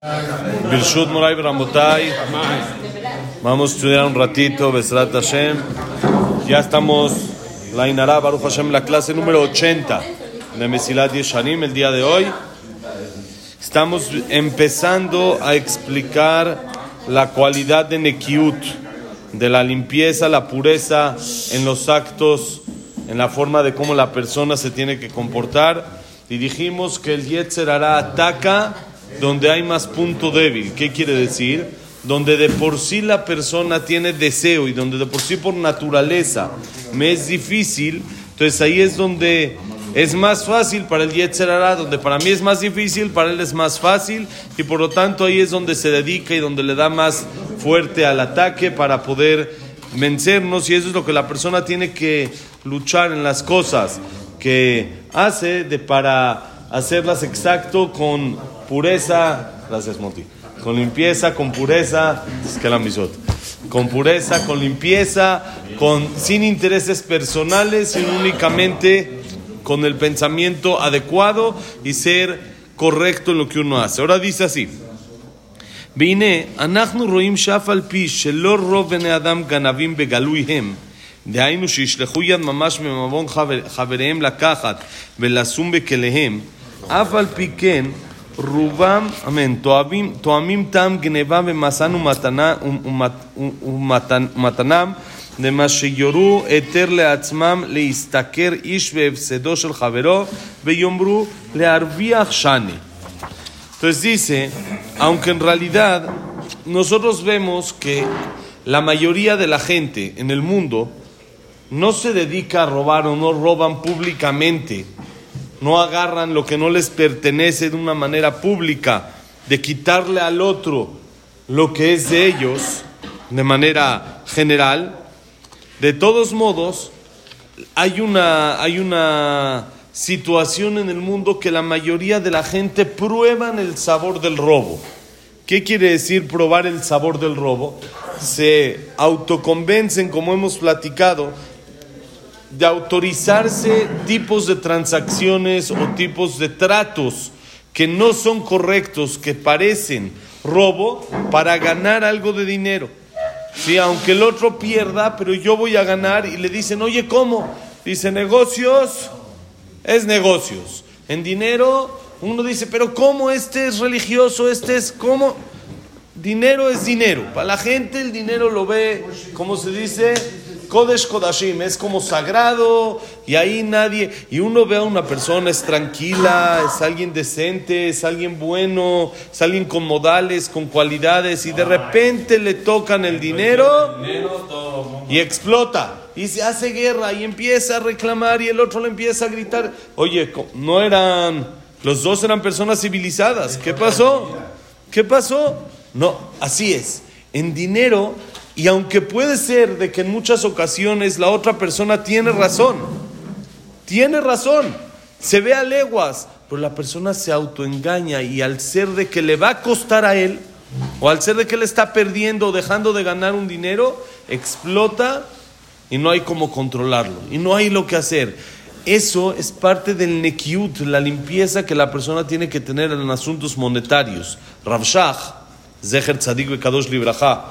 Birshut Moray Ramotay. Vamos a estudiar un ratito, Besrat Hashem. Ya estamos, la Inara Baruch Hashem, la clase número 80 de Mesilat Yeshanim, el día de hoy. Estamos empezando a explicar la cualidad de Nekiut, de la limpieza, la pureza en los actos, en la forma de cómo la persona se tiene que comportar. Y dijimos que el Yetzer hará ataca donde hay más punto débil. ¿Qué quiere decir? Donde de por sí la persona tiene deseo y donde de por sí por naturaleza me es difícil, entonces ahí es donde es más fácil para el Yetzer donde para mí es más difícil, para él es más fácil y por lo tanto ahí es donde se dedica y donde le da más fuerte al ataque para poder vencernos y eso es lo que la persona tiene que luchar en las cosas que hace de para hacerlas exacto con pureza, gracias Monty, con limpieza, con pureza, es que la misot, con pureza, con limpieza, con sin intereses personales, sino únicamente con el pensamiento adecuado y ser correcto en lo que uno hace. Ahora dice así. והנה, אנחנו רואים שאף על פי שלא רוב בני אדם גנבים בגלוי הם, דהיינו שישלחו יד ממש ממבון חבריהם לקחת ולשום בכליהם, אף על פי כן רובם, אמן, תואמים, תואמים טעם גניבה ומסן ומתנה, ומתנם למה שיורו היתר לעצמם להשתכר איש בהפסדו של חברו ויאמרו להרוויח שני. Entonces dice, aunque en realidad nosotros vemos que la mayoría de la gente en el mundo no se dedica a robar o no roban públicamente, no agarran lo que no les pertenece de una manera pública, de quitarle al otro lo que es de ellos de manera general, de todos modos, hay una, hay una situación en el mundo que la mayoría de la gente prueban el sabor del robo. ¿Qué quiere decir probar el sabor del robo? Se autoconvencen, como hemos platicado, de autorizarse tipos de transacciones o tipos de tratos que no son correctos, que parecen robo, para ganar algo de dinero. Sí, aunque el otro pierda, pero yo voy a ganar y le dicen, oye, ¿cómo? Dice, negocios es negocios. En dinero, uno dice, pero ¿cómo este es religioso? Este es cómo. Dinero es dinero. Para la gente el dinero lo ve, como se dice, Kodesh Kodashim, es como sagrado y ahí nadie, y uno ve a una persona, es tranquila, es alguien decente, es alguien bueno, es alguien con modales, con cualidades, y de repente le tocan el dinero y explota, y se hace guerra y empieza a reclamar y el otro le empieza a gritar, oye, no eran, los dos eran personas civilizadas, ¿qué pasó? ¿Qué pasó? No, así es, en dinero y aunque puede ser de que en muchas ocasiones la otra persona tiene razón, tiene razón, se ve a leguas, pero la persona se autoengaña y al ser de que le va a costar a él, o al ser de que él está perdiendo o dejando de ganar un dinero, explota y no hay cómo controlarlo, y no hay lo que hacer. Eso es parte del nekiut, la limpieza que la persona tiene que tener en asuntos monetarios. Rav Shach, Zeher Tzadik Kadosh Libraja,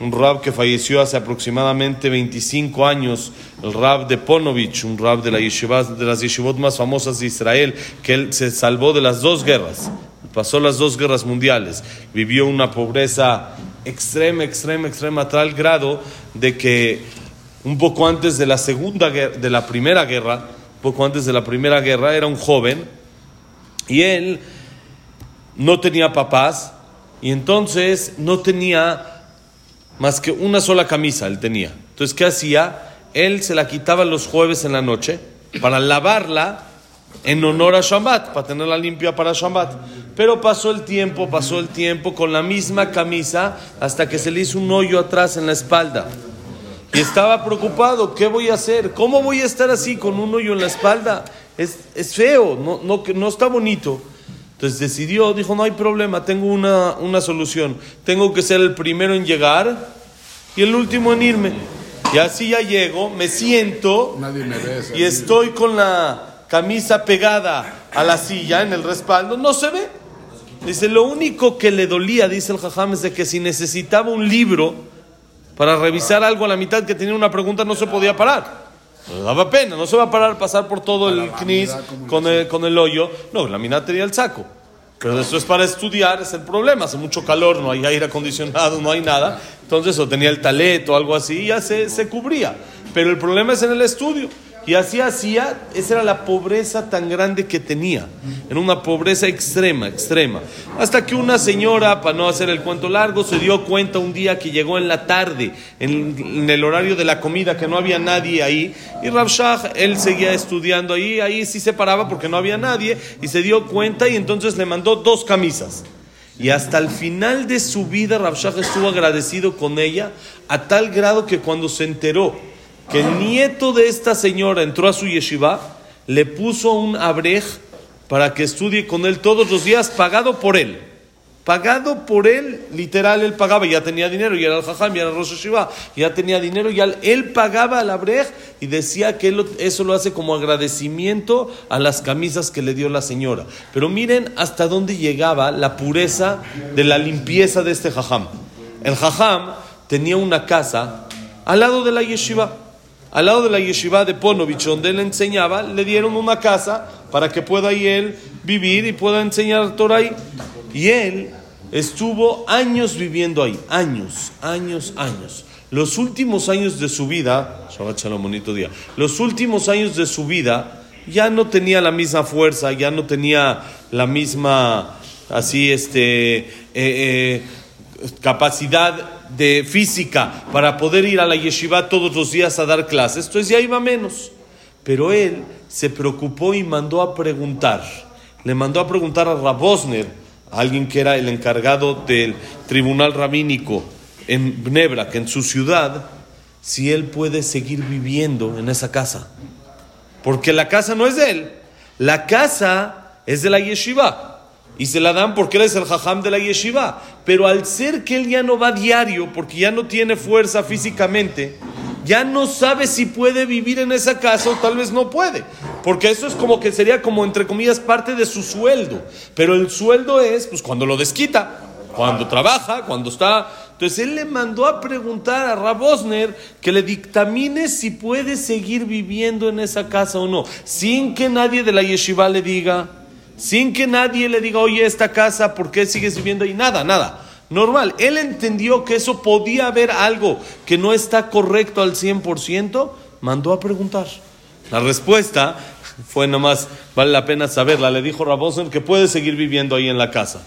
un rab que falleció hace aproximadamente 25 años, el rab de Ponovich, un rab de, la de las yeshivot más famosas de Israel, que él se salvó de las dos guerras, pasó las dos guerras mundiales, vivió una pobreza extrema, extrema, extrema, tal grado de que un poco antes de la segunda de la primera guerra, poco antes de la primera guerra, era un joven y él no tenía papás y entonces no tenía más que una sola camisa él tenía. Entonces, ¿qué hacía? Él se la quitaba los jueves en la noche para lavarla en honor a Shabbat, para tenerla limpia para Shabbat. Pero pasó el tiempo, pasó el tiempo con la misma camisa hasta que se le hizo un hoyo atrás en la espalda. Y estaba preocupado, ¿qué voy a hacer? ¿Cómo voy a estar así con un hoyo en la espalda? Es, es feo, no, no, no está bonito. Entonces decidió, dijo, no hay problema, tengo una, una solución. Tengo que ser el primero en llegar y el último en irme. Y así ya llego, me siento y estoy con la camisa pegada a la silla en el respaldo, no se ve. Dice, lo único que le dolía, dice el Jajam, es de que si necesitaba un libro para revisar algo a la mitad que tenía una pregunta, no se podía parar. Le daba pena, no se va a parar pasar por todo el knis con el, con el hoyo. No, la mina tenía el saco. Pero eso es para estudiar, es el problema. Hace mucho calor, no hay aire acondicionado, no hay nada. Entonces, o tenía el talet o algo así, ya se, se cubría. Pero el problema es en el estudio. Y así hacía, esa era la pobreza tan grande que tenía, en una pobreza extrema, extrema. Hasta que una señora, para no hacer el cuento largo, se dio cuenta un día que llegó en la tarde, en, el horario de la comida, que no había nadie ahí, y Rabshah, él seguía estudiando ahí, ahí sí se paraba porque no había nadie, y se dio cuenta y entonces le mandó dos camisas. Y hasta el final de su vida, Rabshah estuvo agradecido con ella, a tal grado que cuando se enteró, que el nieto de esta señora entró a su yeshiva, le puso un abrej para que estudie con él todos los días, pagado por él. Pagado por él, literal, él pagaba, ya tenía dinero, y era el jajam, ya era el Rosh Yeshiva, ya tenía dinero, y él pagaba al abrej y decía que eso lo hace como agradecimiento a las camisas que le dio la señora. Pero miren hasta dónde llegaba la pureza de la limpieza de este jajam. El jajam tenía una casa al lado de la yeshiva al lado de la yeshiva de Ponovich, donde él enseñaba, le dieron una casa para que pueda ahí él vivir y pueda enseñar Torah ahí. Y él estuvo años viviendo ahí, años, años, años. Los últimos años de su vida, Shabbat Shalom, bonito día, los últimos años de su vida ya no tenía la misma fuerza, ya no tenía la misma, así, este, eh, eh, capacidad de física para poder ir a la yeshiva todos los días a dar clases, entonces ya iba menos. Pero él se preocupó y mandó a preguntar. Le mandó a preguntar a Rabosner, alguien que era el encargado del tribunal rabínico en Bnebra, que en su ciudad, si él puede seguir viviendo en esa casa. Porque la casa no es de él, la casa es de la yeshiva y se la dan porque él es el jajam de la yeshiva. Pero al ser que él ya no va diario, porque ya no tiene fuerza físicamente, ya no sabe si puede vivir en esa casa o tal vez no puede. Porque eso es como que sería como, entre comillas, parte de su sueldo. Pero el sueldo es, pues, cuando lo desquita, cuando trabaja, cuando está... Entonces él le mandó a preguntar a Rabosner que le dictamine si puede seguir viviendo en esa casa o no, sin que nadie de la yeshiva le diga, sin que nadie le diga, oye, esta casa, ¿por qué sigues viviendo ahí? Nada, nada. Normal. Él entendió que eso podía haber algo que no está correcto al 100%, mandó a preguntar. La respuesta fue nomás, vale la pena saberla. Le dijo Rabosen que puede seguir viviendo ahí en la casa.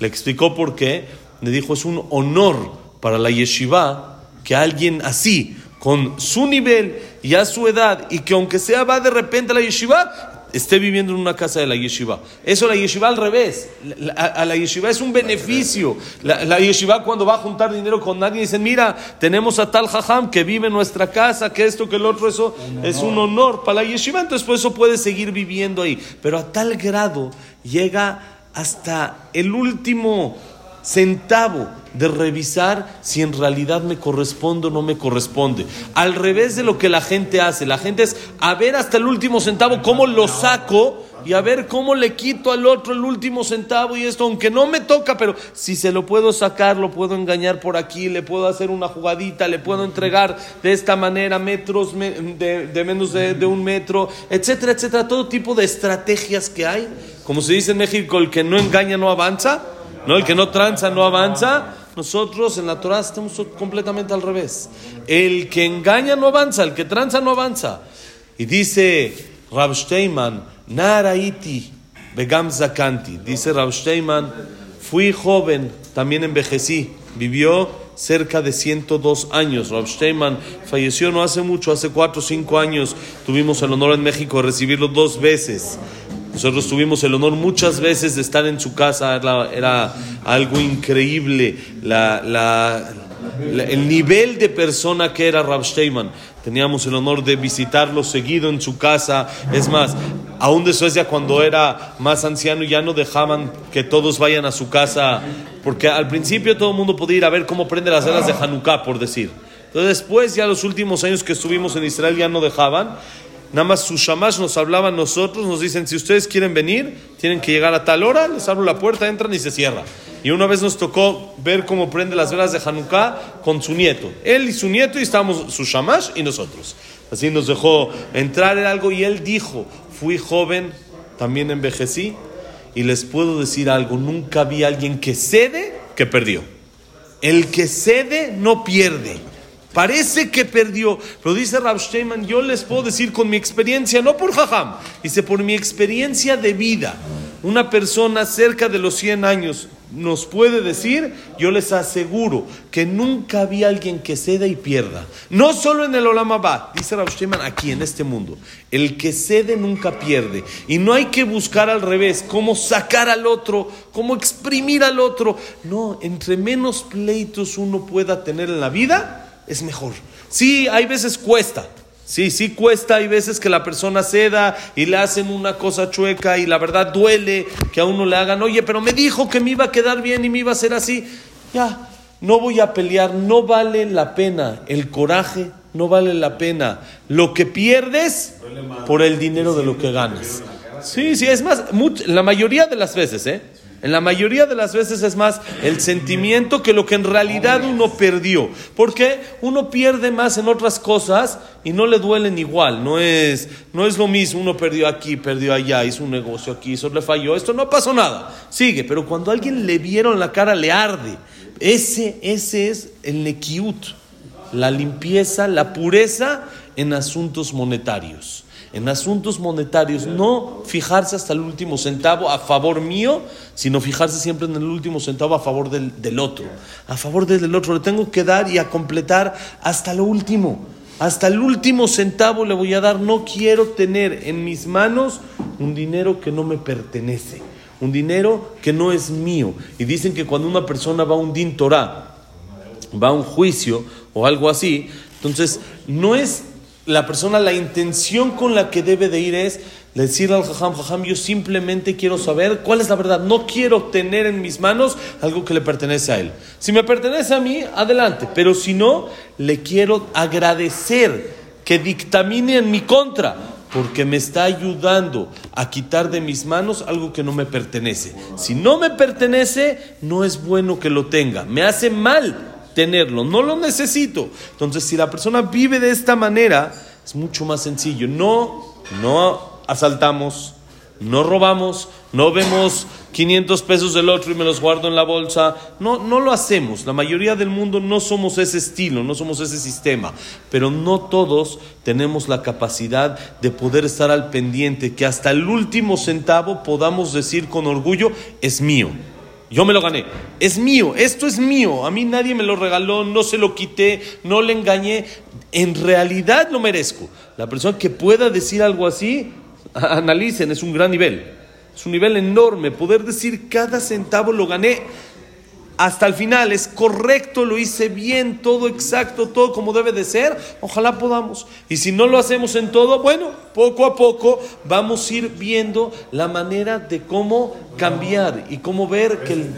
Le explicó por qué. Le dijo, es un honor para la yeshiva que alguien así, con su nivel y a su edad, y que aunque sea va de repente a la yeshiva, esté viviendo en una casa de la yeshiva. Eso la yeshiva al revés. a, la yeshiva es un beneficio. La, yeshiva cuando va a juntar dinero con nadie dice, mira, tenemos a tal jajam que vive en nuestra casa, que esto, que el otro, eso es un honor para la yeshiva. Entonces por eso puede seguir viviendo ahí. Pero a tal grado llega hasta el último centavo de revisar si en realidad me corresponde o no me corresponde. Al revés de lo que la gente hace. La gente es a ver hasta el último centavo cómo lo saco y a ver cómo le quito al otro el último centavo y esto, aunque no me toca, pero si se lo puedo sacar, lo puedo engañar por aquí, le puedo hacer una jugadita, le puedo entregar de esta manera metros de, menos de, de un metro, etcétera, etcétera. Todo tipo de estrategias que hay. Como se dice en México, el que no engaña no avanza. ¿no? El que no tranza no avanza. Nosotros en la Torah estamos completamente al revés. El que engaña no avanza, el que tranza no avanza. Y dice Rab Steinman, Naraiti Begam Zakanti. Dice Rab Steinman, fui joven, también envejecí. Vivió cerca de 102 años. Rab Steinman falleció no hace mucho, hace 4 o 5 años. Tuvimos el honor en México de recibirlo dos veces. Nosotros tuvimos el honor muchas veces de estar en su casa, era, algo increíble el nivel de persona que era Rab Steinman. Teníamos el honor de visitarlo seguido en su casa. Es más, aún de Suecia cuando era más anciano ya no dejaban que todos vayan a su casa, porque al principio todo el mundo podía ir a ver cómo prende las velas de Hanukkah, por decir. Entonces después, ya los últimos años que estuvimos en Israel ya no dejaban. Nada más su shamash nos hablaba a nosotros, nos dicen, si ustedes quieren venir, tienen que llegar a tal hora, les abro la puerta, entran y se cierra. Y una vez nos tocó ver cómo prende las velas de Hanukkah con su nieto. Él y su nieto y estábamos su shamash y nosotros. Así nos dejó entrar en algo y él dijo, fui joven, también envejecí y les puedo decir algo, nunca vi a alguien que cede que perdió. El que cede no pierde. Parece que perdió, pero dice Rav yo les puedo decir con mi experiencia, no por jajam, dice por mi experiencia de vida. Una persona cerca de los 100 años nos puede decir, yo les aseguro que nunca había alguien que ceda y pierda. No solo en el Olam Abba, dice Rav aquí en este mundo. El que cede nunca pierde. Y no hay que buscar al revés, cómo sacar al otro, cómo exprimir al otro. No, entre menos pleitos uno pueda tener en la vida, es mejor. Sí, hay veces cuesta. Sí, sí cuesta, hay veces que la persona ceda y le hacen una cosa chueca y la verdad duele que a uno le hagan, oye, pero me dijo que me iba a quedar bien y me iba a ser así. Ya, no voy a pelear, no vale la pena el coraje, no vale la pena lo que pierdes por el dinero de lo que ganas. Sí, sí, es más, la mayoría de las veces, ¿eh? En la mayoría de las veces es más el sentimiento que lo que en realidad uno perdió. Porque uno pierde más en otras cosas y no le duelen igual. No es, no es lo mismo. Uno perdió aquí, perdió allá, hizo un negocio aquí, eso le falló. Esto no pasó nada. Sigue. Pero cuando a alguien le vieron la cara, le arde. Ese, ese es el nekiut. La limpieza, la pureza en asuntos monetarios en asuntos monetarios, no fijarse hasta el último centavo a favor mío, sino fijarse siempre en el último centavo a favor del, otro. A favor del otro, le tengo que dar y a completar hasta lo último. Hasta el último centavo le voy a dar. No quiero tener en mis manos un dinero que no me pertenece, un dinero que no es mío. Y dicen que cuando una persona va a un din va a un juicio o algo así, entonces no es la persona, la intención con la que debe de ir es decirle al jajam, jajam, yo simplemente quiero saber cuál es la verdad. No quiero tener en mis manos algo que le pertenece a él. Si me pertenece a mí, adelante. Pero si no, le quiero agradecer que dictamine en mi contra, porque me está ayudando a quitar de mis manos algo que no me pertenece. Si no me pertenece, no es bueno que lo tenga. Me hace mal tenerlo, no lo necesito. Entonces, si la persona vive de esta manera, es mucho más sencillo. No, no asaltamos, no robamos, no vemos 500 pesos del otro y me los guardo en la bolsa. No, no lo hacemos. La mayoría del mundo no somos ese estilo, no somos ese sistema. Pero no todos tenemos la capacidad de poder estar al pendiente, que hasta el último centavo podamos decir con orgullo, es mío. Yo me lo gané. Es mío, esto es mío. A mí nadie me lo regaló, no se lo quité, no le engañé. En realidad lo merezco. La persona que pueda decir algo así, analicen, es un gran nivel. Es un nivel enorme. Poder decir cada centavo lo gané hasta el final, es correcto, lo hice bien, todo exacto, todo como debe de ser, ojalá podamos. Y si no lo hacemos en todo, bueno, poco a poco vamos a ir viendo la manera de cómo cambiar y cómo ver que... El...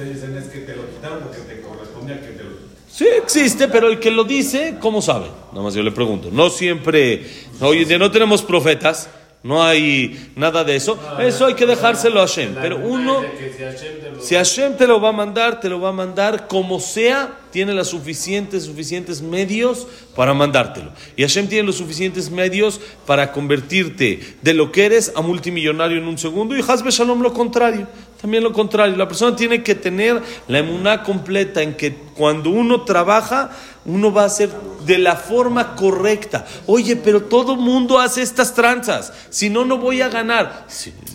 Sí, existe, pero el que lo dice, ¿cómo sabe? Nada más yo le pregunto. No siempre, oye, no tenemos profetas, no hay nada de eso. Eso hay que dejárselo a Hashem. Pero uno, si Hashem te lo va a mandar, te lo va a mandar como sea, tiene los suficientes, suficientes medios para mandártelo. Y Hashem tiene los suficientes medios para convertirte de lo que eres a multimillonario en un segundo. Y Hasbe Shalom lo contrario. También lo contrario. La persona tiene que tener la emuná completa en que cuando uno trabaja, uno va a hacer de la forma correcta. Oye, pero todo mundo hace estas tranzas. Si no, no voy a ganar.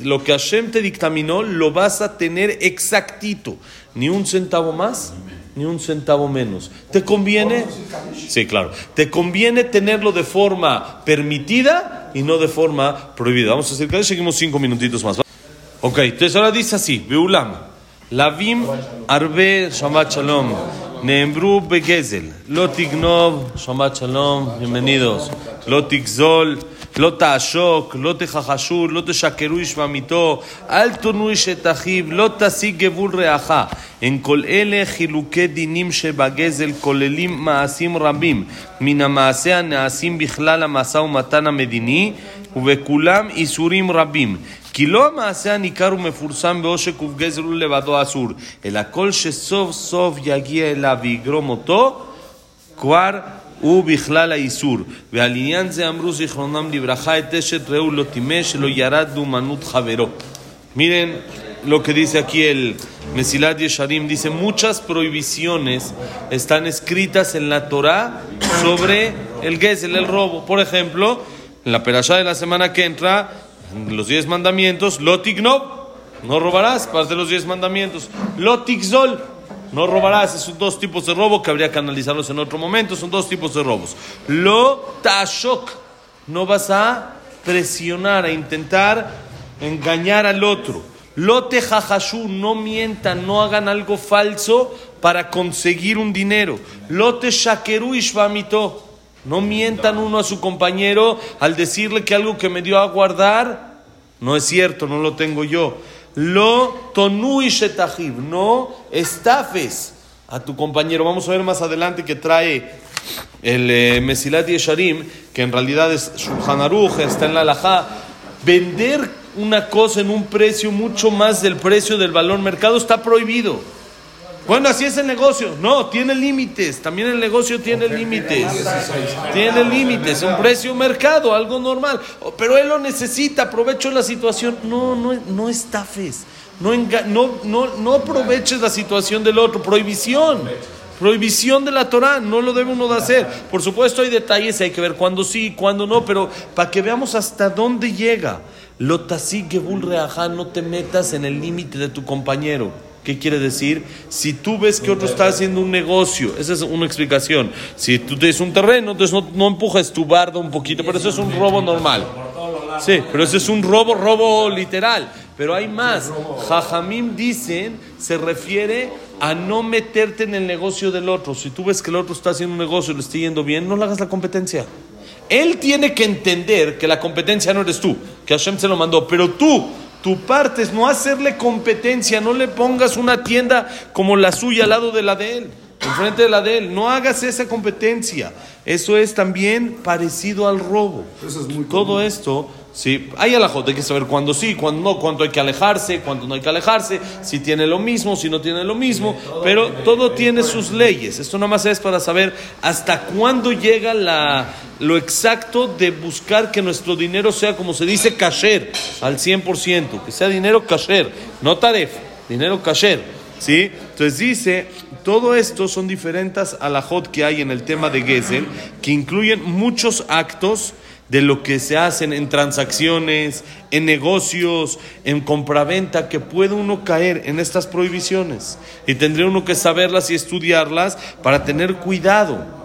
lo que Hashem te dictaminó, lo vas a tener exactito. Ni un centavo más, ni un centavo menos. ¿Te conviene? Sí, claro. ¿Te conviene tenerlo de forma permitida y no de forma prohibida? Vamos a hacer que seguimos cinco minutitos más. Ok, entonces ahora dice así, Beulam, Lavim Arbe Shabbat Shalom. Neembru Begezel, Lotignov, Shabbat Shalom, bienvenidos. Lotikzol, לא תעשוק, לא תכחשו, לא תשקרו איש ועמיתו, אל תונו איש את אחיו, לא תשיג גבול רעך. אין כל אלה חילוקי דינים שבגזל כוללים מעשים רבים מן המעשה הנעשים בכלל המשא ומתן המדיני, ובכולם איסורים רבים. כי לא המעשה הניכר ומפורסם בעושק ובגזל הוא לבדו אסור, אלא כל שסוף סוף יגיע אליו ויגרום אותו, כבר הוא בכלל האיסור. ועל עניין זה אמרו זיכרונם לברכה את אשת רעהו לא טימא שלא ירד לאומנות חברו. Miren lo que dice aquí el Mesilat Yesharim, dice muchas prohibiciones están escritas en la Torah sobre el gesel, el robo. Por ejemplo, en la perashá de la semana que entra, en los diez mandamientos, lotignov, no robarás, parte de los diez mandamientos. Lotigzol, no robarás, son dos tipos de robo que habría que analizarlos en otro momento, son dos tipos de robos. Lo tashok, no vas a presionar, a intentar engañar al otro. Lote jajashu, no mientan, no hagan algo falso para conseguir un dinero. Lote shakeru ishvamito, no mientan uno a su compañero al decirle que algo que me dio a guardar no es cierto, no lo tengo yo. Lo tonu ishetajiv, no estafes a tu compañero. Vamos a ver más adelante que trae el eh, Mesilat Yesharim, que en realidad es Shulchan Aruch, está en la Alajá. Vender una cosa en un precio mucho más del precio del valor mercado está prohibido. Bueno, así es el negocio. No, tiene límites. También el negocio tiene límites. Tiene límites. Un precio mercado, algo normal. Oh, Pero él lo necesita. Aprovecho la situación. No, no, no estafes. No, no, no, no aproveches la situación del otro. Prohibición. Prohibición de la Torah, no lo debe uno de hacer. Por supuesto hay detalles, hay que ver cuándo sí y cuándo no, pero para que veamos hasta dónde llega. Lotasí Gebul Reajá, no te metas en el límite de tu compañero. ¿Qué quiere decir? Si tú ves que otro está haciendo un negocio, esa es una explicación. Si tú tienes un terreno, entonces no, no empujas tu barda un poquito, pero eso es un robo normal. Sí, pero ese es un robo, robo literal. Pero hay más. Jajamim dicen, se refiere a no meterte en el negocio del otro. Si tú ves que el otro está haciendo un negocio y le está yendo bien, no le hagas la competencia. Él tiene que entender que la competencia no eres tú, que Hashem se lo mandó, pero tú, tu parte es no hacerle competencia, no le pongas una tienda como la suya al lado de la de él, enfrente de la de él, no hagas esa competencia. Eso es también parecido al robo. Todo esto, sí, hay alajot, hay que saber cuándo sí, cuándo no, cuándo hay que alejarse, cuándo no hay que alejarse, si tiene lo mismo, si no tiene lo mismo, pero todo tiene sus leyes. Esto nada más es para saber hasta cuándo llega la, lo exacto de buscar que nuestro dinero sea, como se dice, kasher, al 100%, que sea dinero kasher, no taref, dinero kasher. ¿Sí? Entonces dice, todo esto son diferentes alajot que hay en el tema de Gesel, que incluyen muchos actos de lo que se hacen en transacciones, en negocios, en compraventa, que puede uno caer en estas prohibiciones. Y tendría uno que saberlas y estudiarlas para tener cuidado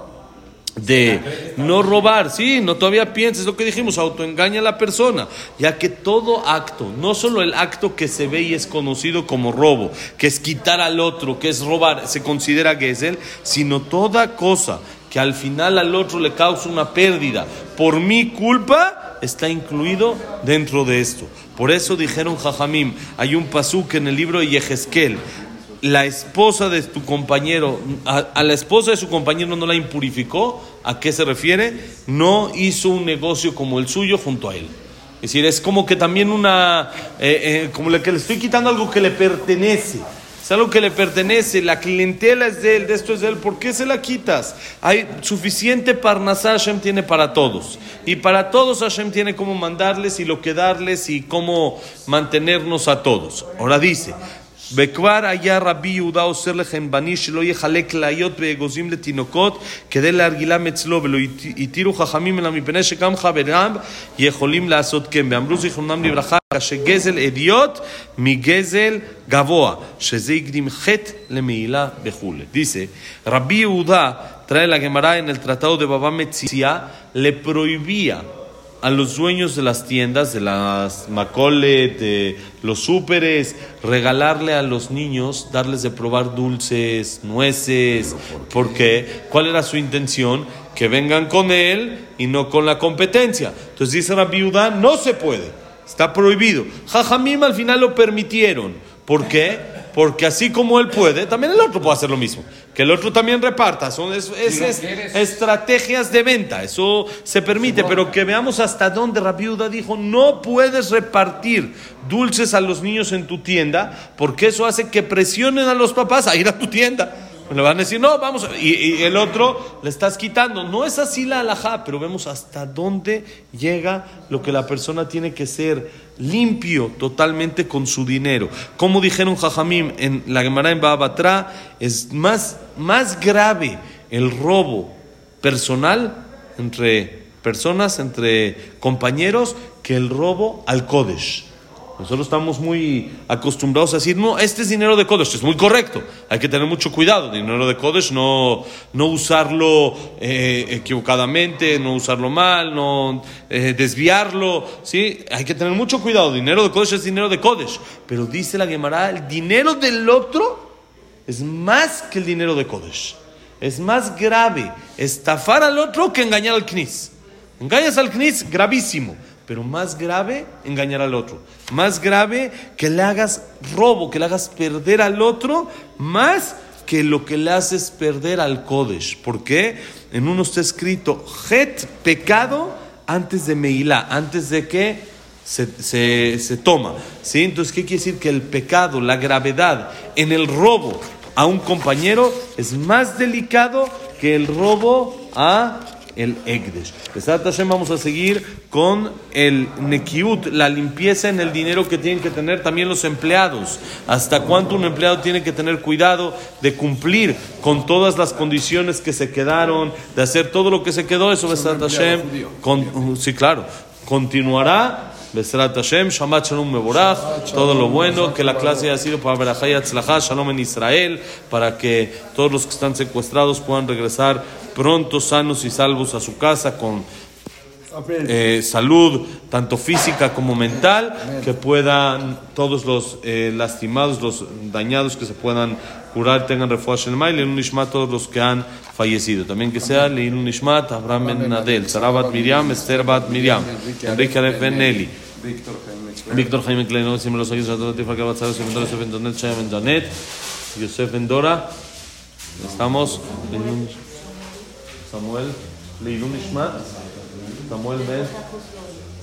de no robar, sí, no todavía pienses lo que dijimos, autoengaña a la persona, ya que todo acto, no solo el acto que se ve y es conocido como robo, que es quitar al otro, que es robar, se considera Gesel, sino toda cosa al final al otro le causa una pérdida por mi culpa, está incluido dentro de esto. Por eso dijeron Jajamim, hay un pasuk en el libro de Yehezkel, la esposa de tu compañero, a, la esposa de su compañero no la impurificó, ¿a qué se refiere? No hizo un negocio como el suyo junto a él. Es decir, es como que también una, eh, eh, que le estoy quitando algo que le pertenece. Es algo que le pertenece, la clientela es de él, de esto es de él, ¿por qué se la quitas? Hay suficiente parnasá Hashem tiene para todos. Y para todos Hashem tiene cómo mandarles y lo que darles y cómo mantenernos a todos. Ahora dice, וכבר היה רבי יהודה אוסר לכם בני שלא יחלק כליות ואגוזים לתינוקות כדי להרגילם אצלו ולא התירו חכמים אלא מפני שגם חבריו יכולים לעשות כן ואמרו זיכרונם לברכה שגזל אדיוט מגזל גבוה שזה הקדים חטא למעילה וכולי. dice רבי יהודה en el tratado de Baba Metzia le prohibía a los dueños de las tiendas, de las Macolet, de los súperes, regalarle a los niños, darles de probar dulces, nueces. ¿Por qué? ¿Cuál era su intención? que vengan con él y no con la competencia. Entonces dice la viuda, no se puede, está prohibido. Jajamim al final lo permitieron. ¿Por qué? Porque así como él puede, también el otro puede hacer lo mismo. Que el otro también reparta. Son es- es- es- estrategias de venta. Eso se permite. Pero que veamos hasta dónde la viuda dijo, no puedes repartir dulces a los niños en tu tienda, porque eso hace que presionen a los papás a ir a tu tienda. Le van a decir, no, vamos. a-". Y, y el otro le estás quitando. No es así la alajá, pero vemos hasta dónde llega lo que la persona tiene que ser limpio totalmente con su dinero. Como dijeron Jajamim en la Gemara en Babatra, es más, más grave el robo personal entre personas, entre compañeros, que el robo al Kodesh. Nosotros estamos muy acostumbrados a decir, no, este es dinero de Kodesh, es muy correcto, hay que tener mucho cuidado, dinero de Kodesh, no, no usarlo eh, equivocadamente, no usarlo mal, no eh, desviarlo, ¿sí? Hay que tener mucho cuidado, dinero de Kodesh es dinero de Kodesh, pero dice la Gemara, el dinero del otro es más que el dinero de Kodesh, es más grave estafar al otro que engañar al Knis. Engañas al Knis, gravísimo. Pero más grave, engañar al otro. Más grave que le hagas robo, que le hagas perder al otro, más que lo que le haces perder al Kodesh. ¿Por qué? En uno está escrito, Het, pecado, antes de Meilá, antes de que se, se- se toma. ¿sí? Entonces, ¿qué quiere decir? Que el pecado, la gravedad en el robo a un compañero es más delicado que el robo a el Egdesh. Hashem, vamos a seguir con el Nekiut, la limpieza en el dinero que tienen que tener también los empleados. Hasta cuánto un empleado tiene que tener cuidado de cumplir con todas las condiciones que se quedaron, de hacer todo lo que se quedó. Eso, Besat Hashem, con- sí, claro, continuará. Besrat Hashem, Shabbat Shalom Meborach, todo lo bueno, que la clase haya sido para Berajá y Atzlajá, Shalom en Israel, para que todos los que están secuestrados puedan regresar pronto, sanos y salvos a su casa con eh, salud, tanto física como mental, que puedan todos los eh, lastimados, los dañados que se puedan curar, tengan refuerzo en el mail, un Nishmat todos los que han fallecido. También que sea Leilun Nishmat, Abraham Ben Nadel, Sarabat Miriam, Esther Bat Miriam, Enrique Aref Ben. Víctor Jaime Klein, siempre los oídos a todos, Tifa Kabat Sara, Yosef Ben Dora, Yosef Ben Donet, Shaya Ben Samuel, Leilun Nishmat, Samuel Ben,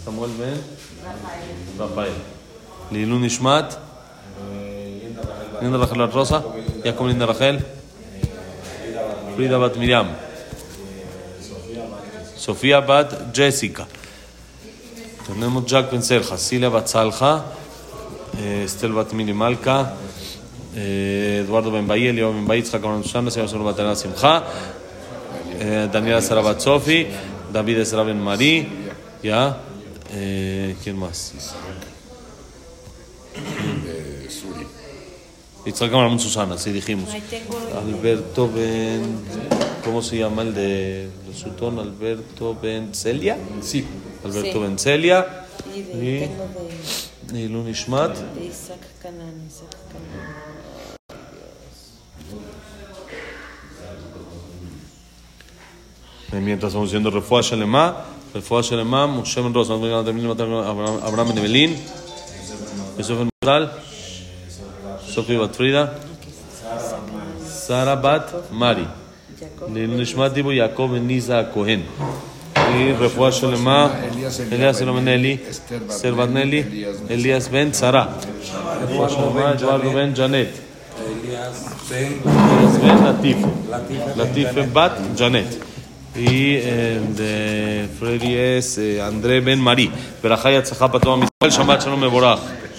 Samuel Ben, Rafael. Leilun Nishmat, Linda Rachel Rosa, Jacob Linda Rachel, Frida Bat Miriam, Sofía Bat Jessica. Tenemos Jack Ben Serja, Cilia Bat eh, Estel Bat Mini Malca, eh, Eduardo Ben Bahía, Leo Ben Bahía, Itzhak Ben Susana, Señor Solo Batana Simcha, eh, Daniela Sara Bat Sofi, David Esra Ben Marí, ya, eh, ¿quién más? Itzhak Ben Susana, sí dijimos. Alberto Ben, ¿cómo se llama el de los Sutón? Alberto Ben Celia. Sí. Alberto Sí. Ben Celia. y de, Y- tengo de, Y Lunishmat. de Isaac Canán, Isaac Canán. Mientras estamos diciendo Refuah Shalema, Refuah Shalema, Moshe Ben Rosa, Abraham Ben Yosef Ben Mudal, Sofía Bat Frida, Sara Bat Mari, Jacob. Lunishmat Dibu Jacob Ben Niza Cohen. Y Refuah Shalema, Bat Nelly, Elias Ben Sara. Refuah Shalema, Eduardo Ben Janet. Elías Ben Latif. Latif Latif Bat Janet. Y eh, de Freddy es eh, André Ben Marí. Berajá y Atzajá para toda mi Shabbat Shalom Meborach.